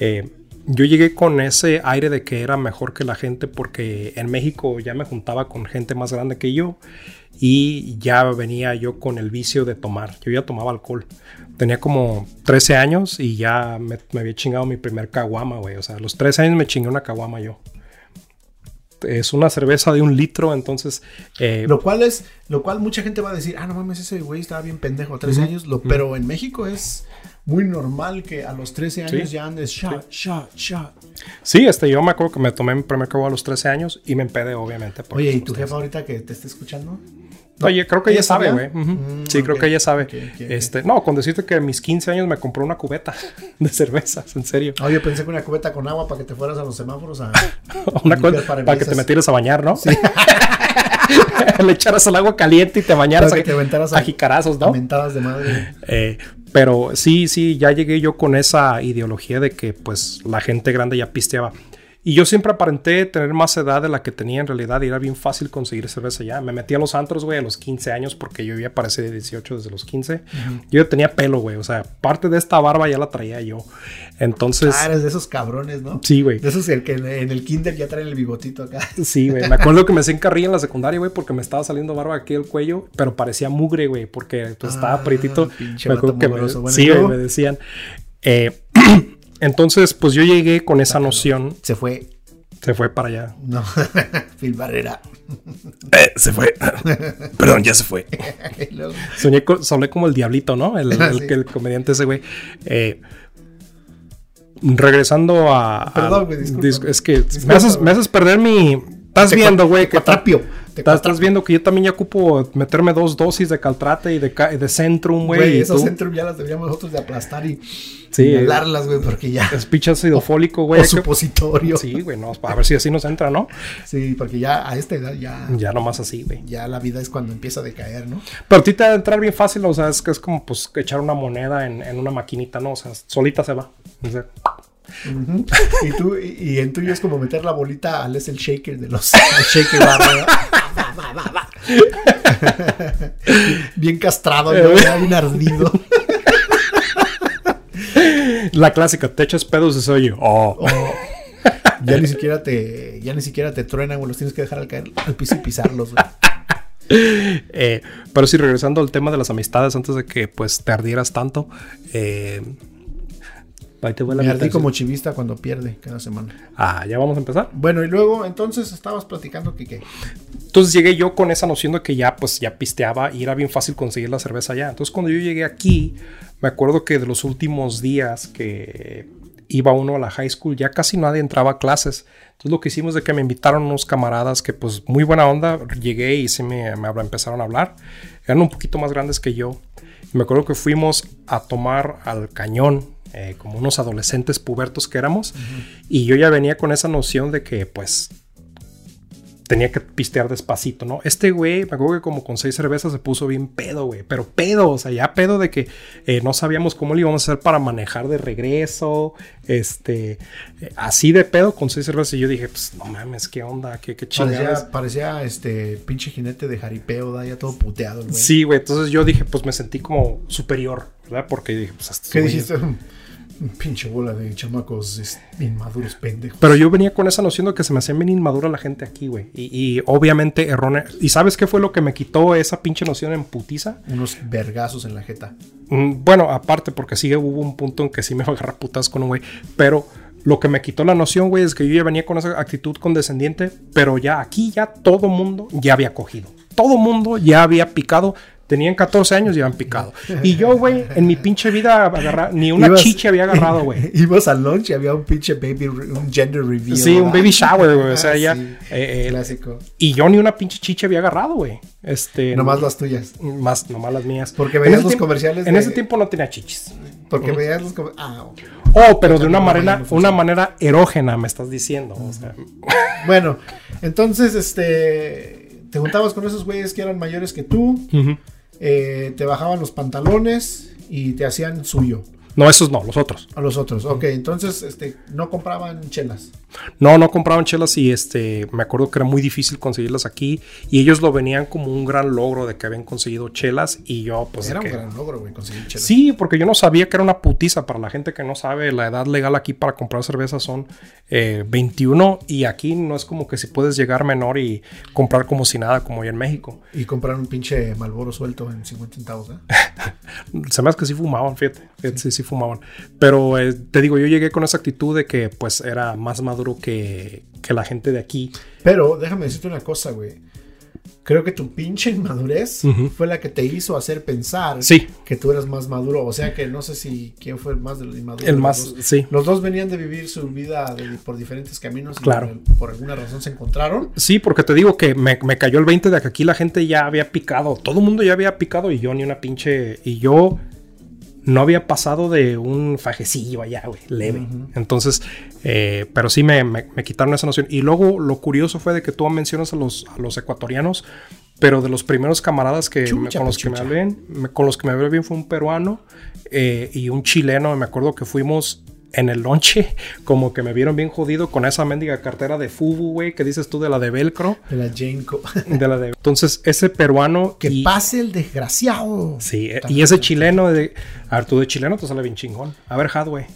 Eh, yo llegué con ese aire de que era mejor que la gente porque en México ya me juntaba con gente más grande que yo y ya venía yo con el vicio de tomar. Yo ya tomaba alcohol. Tenía como 13 años y ya me, me había chingado mi primer caguama, güey. O sea, a los 13 años me chingué una caguama yo. Es una cerveza de un litro, entonces... eh, Lo cual es, lo cual mucha gente va a decir, ah, no mames, ese güey estaba bien pendejo, 13 años, lo, pero en México es muy normal que a los 13 años Sí. ya andes shot, shot, shot. Sí, este, yo me acuerdo que me tomé mi primer cabo a los 13 años y me empedé, obviamente. Oye, ¿y tu jefa ahorita que te está escuchando? 13. Oye, creo que ¿Ella sabe, güey. Mm, sí, creo que ella sabe. Este, no, con decirte que a mis 15 años me compró una cubeta (laughs) de cervezas, en serio. Oye, pensé que una cubeta con agua para que te fueras a los semáforos a... (laughs) Una cosa para, que parabrisas. te metieras a bañar, ¿no? (laughs) Le echaras el agua caliente y te bañaras Para a, que te aventaras a jicarazos, ¿no? Mentadas de madre. Eh, pero sí, sí, ya llegué yo con esa ideología de que pues la gente grande ya pisteaba. Y yo siempre aparenté tener más edad de la que tenía en realidad y era bien fácil conseguir cerveza ya. Me metí a los antros, güey, a los 15 años porque yo ya parecía de 18 desde los 15. Yo ya tenía pelo, güey. O sea, parte de esta barba ya la traía yo. Entonces, Ah, eres de esos cabrones, ¿no? sí, güey. De esos el que en el kinder ya traen el bigotito acá. Sí, güey. Me acuerdo que me hacían carrilla en la secundaria, güey, porque me estaba saliendo barba aquí del cuello, pero parecía mugre, güey, porque pues, estaba Ah, prietito. pinche Me acuerdo que me. Bueno, sí, ¿y güey, me decían. Eh, entonces, pues yo llegué con esa noción. Se fue. Se fue para allá. No, (laughs) Phil Barrera. Eh, se fue. (laughs) Perdón, ya se fue. (laughs) Soñé, soné como el diablito, ¿no? El, el, Sí. el comediante ese, güey. Eh, regresando a. a- Perdón, güey, Es que me haces, güey. me haces perder mi. Estás viendo, güey, que cuatrapio, Estás, viendo que yo también ya ocupo meterme dos dosis de Caltrate y de, de Centrum, güey. Güey, esos centros ya las deberíamos nosotros de aplastar y Sí. inhalarlas, güey, porque ya. Es pinche ácido (laughs) fólico, güey. O supositorio. Sí. Sí, güey, no, a ver si así nos entra, ¿no? porque ya a esta edad ya, Ya nomás así, güey. ya la vida es cuando empieza a decaer, ¿no? Pero a ti te va a entrar bien fácil, o sea, es que es como pues echar una moneda en, en una maquinita, ¿no? O sea, solita se va. O sea, Y tú, y, y en tuyo es como meter la bolita al es el shaker de los (laughs) shaker bar. Bien castrado, ¿no? Ya bien ardido. La clásica, te echas pedos y se oye. Oh. O ya ni siquiera te, ya ni siquiera te truenan, güey. Los tienes que dejar al caer al piso y pisarlos, güey. Eh, pero sí, regresando al tema de las amistades, antes de que pues te ardieras tanto. eh, ahí te voy la Me ardí como chivista cuando pierde cada semana. Ah, ya vamos a empezar. Bueno, y luego, entonces estabas platicando que qué. Entonces llegué yo con esa noción de que ya pues ya pisteaba y era bien fácil conseguir la cerveza allá. Entonces cuando yo llegué aquí, me acuerdo que de los últimos días que iba uno a la high school, ya casi nadie entraba a clases. Entonces lo que hicimos de que me invitaron unos camaradas que pues muy buena onda, llegué y sí me, me empezaron a hablar. Eran un poquito más grandes que yo. Y me acuerdo que fuimos a tomar al cañón, eh, como unos adolescentes pubertos que éramos. Y yo ya venía con esa noción de que pues tenía que pistear despacito, ¿no? Este güey, me acuerdo que como con seis cervezas se puso bien pedo, güey. Pero pedo, o sea, ya pedo de que eh, no sabíamos cómo le íbamos a hacer para manejar de regreso. Este, eh, así de pedo con seis cervezas. Y yo dije, pues no mames, qué onda, qué, qué chingadas. Parecía, parecía este pinche jinete de jaripeo, da ya todo puteado, güey. Sí, güey. Entonces yo dije, pues me sentí como superior, ¿verdad? Porque dije, pues hasta ¿Qué dijiste? (laughs) Pinche bola de chamacos inmaduros pendejos. Pero yo venía con esa noción de que se me hacía bien inmadura la gente aquí, güey. Y, y obviamente errónea. ¿Y sabes qué fue lo que me quitó esa pinche noción en putiza? Unos vergazos en la jeta. Mm, Bueno, aparte, porque sí hubo un punto en que sí me (laughs) iba a agarrar putas con un güey. Pero lo que me quitó la noción, güey, es que yo ya venía con esa actitud condescendiente. Pero ya aquí, ya todo mundo ya había cogido. Todo mundo ya había picado. Tenían 14 años y habían picado. Y yo, güey, en mi pinche vida agarra- ni una Ibas- chicha había agarrado, güey. (laughs) Ibas al lunch y había un pinche baby, un gender reveal. Sí, un baby shower, güey. O sea, Ah, ya. sí. eh, eh, Clásico. y yo ni una pinche chicha había agarrado, güey. Este. Nomás las tuyas. Más, nomás las mías. Porque veías los tiempo- comerciales En de- ese tiempo no tenía chichis. Porque veías los com- Ah, ok. Oh, pero de una manera, una manera erógena, me estás diciendo. O sea, (laughs) Bueno, entonces, este. Te juntabas con esos güeyes que eran mayores que tú. ujú. Eh, te bajaban los pantalones y te hacían suyo. No, esos no, los otros. A los otros. Ok, entonces, este, no compraban chelas. No, no compraban chelas y este, me acuerdo que era muy difícil conseguirlas aquí y ellos lo venían como un gran logro de que habían conseguido chelas y yo pues Era un que- gran logro, güey, conseguir chelas. Sí, porque yo no sabía que era una putiza. Para la gente que no sabe, la edad legal aquí para comprar cerveza son eh, 21 y aquí no es como que si puedes llegar menor y comprar como si nada, como ya en México. Y comprar un pinche Malboro suelto en 50 centavos, ¿eh? (laughs) Se me hace que sí fumaban, fíjate. fíjate, sí, sí fumaban. Pero eh, te digo, yo llegué con esa actitud de que pues era más maduro que, que la gente de aquí. Pero déjame decirte una cosa, güey. Creo que tu pinche inmadurez fue la que te hizo hacer pensar Sí. que tú eras más maduro. O sea que no sé si quién fue el más de los inmaduros. El los más, dos. sí. Los dos venían de vivir su vida de- por diferentes caminos. y Claro. por, por alguna razón se encontraron. Sí, porque te digo que me, me cayó el 20 de que aquí la gente ya había picado. Todo el mundo ya había picado y yo ni una pinche. Y yo no había pasado de un fajecillo allá, güey, leve. Entonces, eh, pero sí me, me- me quitaron esa noción. Y luego lo curioso fue de que tú mencionas a los, a los ecuatorianos, pero de los primeros camaradas que me- Chucha, con los que me hablé bien, me- con los que me hablé bien fue un peruano eh, y un chileno. Me acuerdo que fuimos en el lonche, (laughs) como que me vieron bien jodido con esa mendiga cartera de Fubu, güey, que dices tú de la de velcro. De la Jane Co. De la de... Entonces, ese peruano. (laughs) que y, pase el desgraciado. Sí, y ese chileno de. A ver, tú de chileno te sale bien chingón. A ver, Hadway.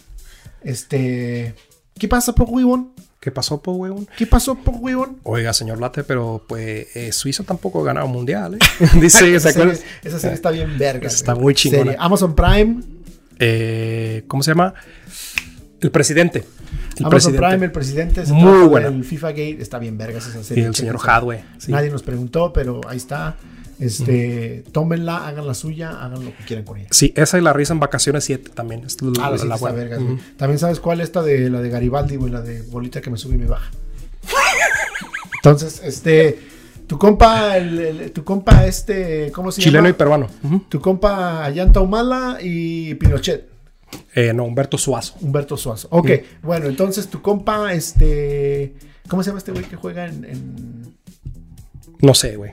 Este. ¿Qué pasa, por huevón? ¿Qué pasó, po, weón? ¿Qué pasó, por huevón? Oiga, señor Late, pero pues eh, Suiza tampoco ha ganado mundial, ¿eh? (laughs) Dice, esa, ¿se acuerdan? serie, esa serie está bien verga. Esa está muy chingona. Serie. Amazon Prime. Eh, ¿Cómo se llama? El presidente. El Amazon presidente. Prime, el presidente. se Muy buena. del FIFA Gate. Está bien vergas esa Y serie. el señor. Hadway. sí. Nadie nos preguntó, pero ahí está. Este, tómenla, hagan la suya, hagan lo que quieran con ella. Sí, esa y la risa en vacaciones 7 también. Es la, Ah, la, sí, la buena. güey. También sabes cuál esta de la de Garibaldi, güey, la de bolita que me sube y me baja. Entonces, este, tu compa, el, el- tu compa, este, ¿cómo se Chileno y llama? peruano. Ujú. Tu compa Allanta Humala y Pinochet, Eh, no, Humberto Suazo. Humberto Suazo. Ok, bueno, entonces tu compa, este, ¿cómo se llama este güey que juega en, en- No sé, güey.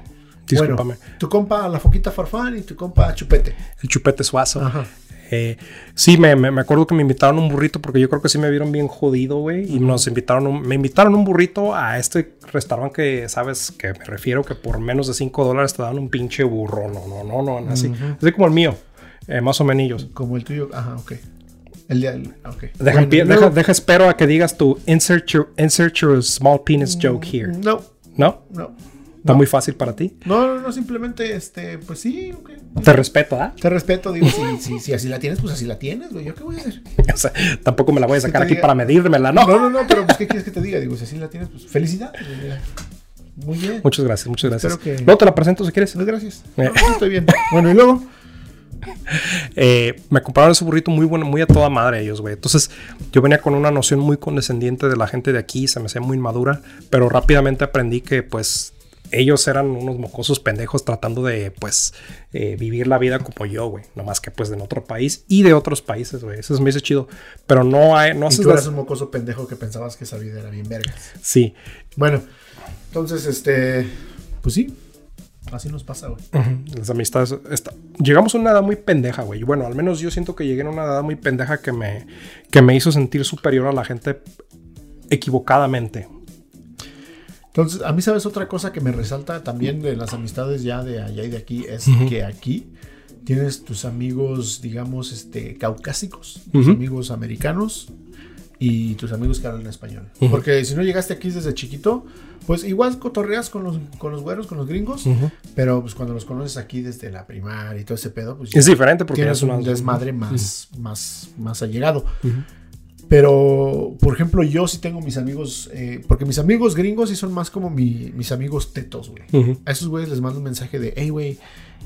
Discúlpame. Bueno, tu compa La Foquita Farfán y tu compa Chupete. El chupete Suazo. Ajá. Eh, sí, me, me, me acuerdo que me invitaron un burrito porque yo creo que sí me vieron bien jodido, güey. Y nos invitaron, un- me invitaron un burrito a este restaurante que, sabes, que me refiero que por menos de 5 dólares te dan un pinche burro. No, no, no, no, así. Así como el mío, eh, más o menos. Como el tuyo. Ajá, ok. El día. el- ok. Deja, Bueno, empie- luego- deja, deja espero a que digas tu insert your, insert your small penis joke here. No, ¿No? no. ¿Está muy fácil para ti? No, no, no, simplemente, este, pues sí, ok. Te respeto, ¿ah? Te respeto, digo, si, (laughs) si, si así la tienes, pues así la tienes, güey. ¿Yo qué voy a hacer? O sea, tampoco me la voy a sacar aquí diga- para medírmela, ¿no? No, no, no, pero pues, ¿qué quieres que te diga? Digo, si así la tienes, pues felicidades. güey. Muy bien. Muchas gracias, muchas gracias. Que- Luego te la presento si quieres. Muchas gracias. Eh. No, estoy bien. Bueno, y luego. (laughs) Eh, me compraron ese burrito muy bueno, muy a toda madre ellos, güey. Entonces, yo venía con una noción muy condescendiente de la gente de aquí, se me hacía muy inmadura, pero rápidamente aprendí que, pues, ellos eran unos mocosos pendejos tratando de, pues, eh, vivir la vida como yo, güey. Nomás que, pues, en otro país y de otros países, güey. Eso me hizo chido. Pero no hay, no Y tú eras las- un mocoso pendejo que pensabas que esa vida era bien vergas. Sí. Bueno, entonces, este. Pues sí. Así nos pasa, güey. Las amistades. Llegamos a una edad muy pendeja, güey. Bueno, al menos yo siento que llegué a una edad muy pendeja que me, que me hizo sentir superior a la gente equivocadamente. Entonces, a mí, ¿sabes? Otra cosa que me resalta también de las amistades ya de allá y de aquí es que aquí tienes tus amigos, digamos, este, caucásicos, tus amigos americanos y tus amigos que hablan español. Porque si no llegaste aquí desde chiquito, pues igual cotorreas con los, con los güeros, con los gringos, pero pues cuando los conoces aquí desde la primaria y todo ese pedo, pues Es diferente porque tienes un desmadre más, más, más allegado. Pero, por ejemplo, yo sí tengo mis amigos, eh, porque mis amigos gringos sí son más como mi- mis amigos tetos, güey. A esos güeyes les mando un mensaje de, hey, güey,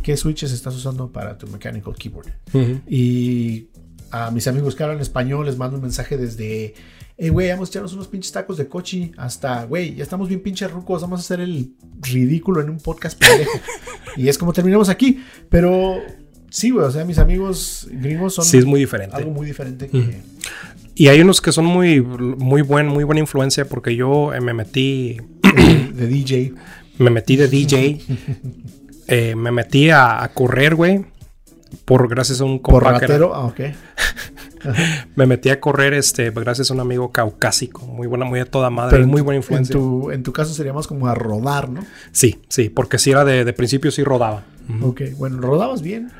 ¿qué switches estás usando para tu mechanical keyboard? Y a mis amigos que hablan español les mando un mensaje desde, hey, güey, vamos a echarnos unos pinches tacos de cochi hasta, güey, ya estamos bien pinches rucos, vamos a hacer el ridículo en un podcast pendejo. (laughs) y es como terminamos aquí. Pero sí, güey, o sea, mis amigos gringos son Sí, es muy diferente. algo muy diferente que... Y hay unos que son muy, muy, buen, muy buena influencia porque yo eh, me metí, (coughs) de DJ. me metí de DJ, (laughs) eh, me metí a, a correr, güey. Por gracias a un Por compa que era- ah, ok. (laughs) me metí a correr este gracias a un amigo caucásico, muy buena, muy a toda madre, muy buena influencia. En tu, en tu caso sería más como a rodar, ¿no? Sí, sí, porque si era de, de principio sí rodaba. Ok, bueno, rodabas bien.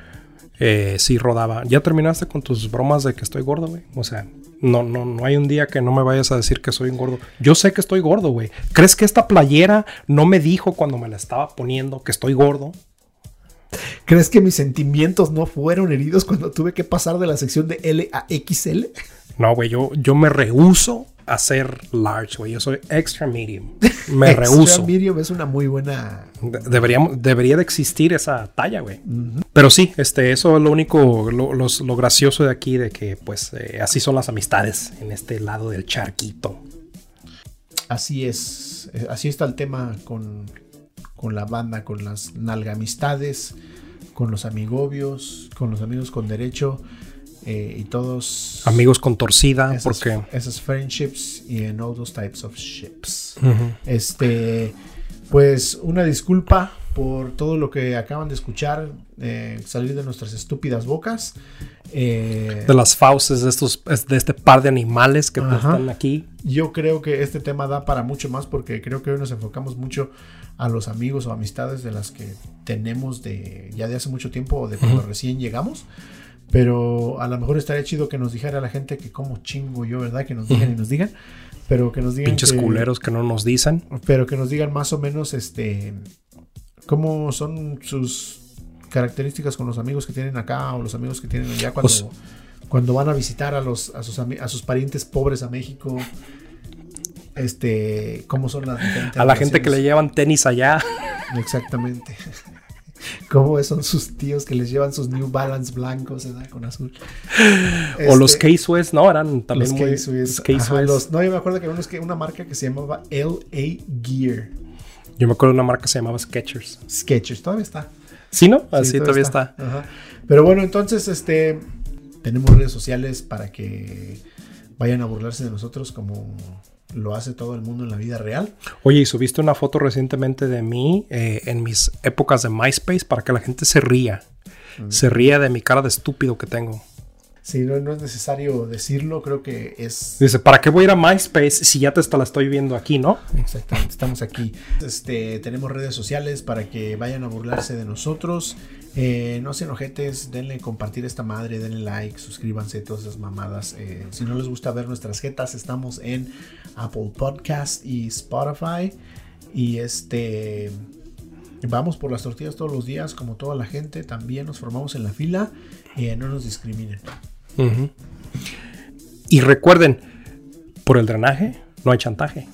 Eh, sí rodaba. ¿Ya terminaste con tus bromas de que estoy gordo, güey? O sea, no, no, no hay un día que no me vayas a decir que soy un gordo. Yo sé que estoy gordo, güey. ¿Crees que esta playera no me dijo cuando me la estaba poniendo que estoy gordo? ¿Crees que mis sentimientos no fueron heridos cuando tuve que pasar de la sección de L a XL? No, güey, yo, yo me rehuso a ser large, güey. Yo soy extra medium. (laughs) Me Extra rehuso. medium es una muy buena. De- Deberíamos, debería de existir esa talla, güey. Pero sí, este, eso es lo único, lo, los- lo gracioso de aquí, de que pues eh, así son las amistades en este lado del charquito. Así es. eh, Así está el tema con, con la banda, con las nalgamistades, con los amigobios, con los amigos con derecho eh, y todos. Amigos con torcida, Esas, porque... esas friendships y en all those types of ships. Ujú. Este, pues una disculpa por todo lo que acaban de escuchar eh, salir de nuestras estúpidas bocas. Eh, De las fauces de estos, es de este par de animales que Ajá. están aquí. yo creo que este tema da para mucho más porque creo que hoy nos enfocamos mucho a los amigos o amistades de las que tenemos de ya de hace mucho tiempo o de cuando recién llegamos. Pero a lo mejor estaría chido que nos dijera la gente que como chingo yo, ¿verdad? Que nos digan y nos digan. Pero que nos digan. Pinches que- culeros que no nos dicen. pero que nos digan más o menos este cómo son sus características con los amigos que tienen acá o los amigos que tienen allá cuando, Pues- cuando van a visitar a los a sus a sus parientes pobres a México este cómo son las diferentes A la gente que le llevan tenis allá. exactamente cómo son sus tíos que les llevan sus New Balance blancos ¿verdad? con azul o los Este, K-Swiss, ¿no? Eran también los muy... K-Swiss, no yo me acuerdo que unos que una marca que se llamaba LA Gear Yo me acuerdo de una marca que se llamaba Skechers. Sketchers todavía está ¿Sí, no? Así Sí, todavía está. Ajá. Pero bueno, entonces, este, tenemos redes sociales para que vayan a burlarse de nosotros como lo hace todo el mundo en la vida real. Oye, y subiste una foto recientemente de mí eh, en mis épocas de MySpace para que la gente se ría. Se ría de mi cara de estúpido que tengo. Sí, no, no es necesario decirlo, creo que es... Dice, ¿para qué voy a ir a MySpace si ya te está, la estoy viendo aquí, no? Exactamente, estamos aquí. Este, tenemos redes sociales para que vayan a burlarse de nosotros. Eh, no sean ojetes, denle compartir esta madre, denle like, suscríbanse, todas esas mamadas. Eh, si no les gusta ver nuestras jetas, estamos en Apple Podcast y Spotify. Y este... Vamos por las tortillas todos los días, como toda la gente. También nos formamos en la fila. Eh, no nos discriminen. Y recuerden, por el drenaje no hay chantaje.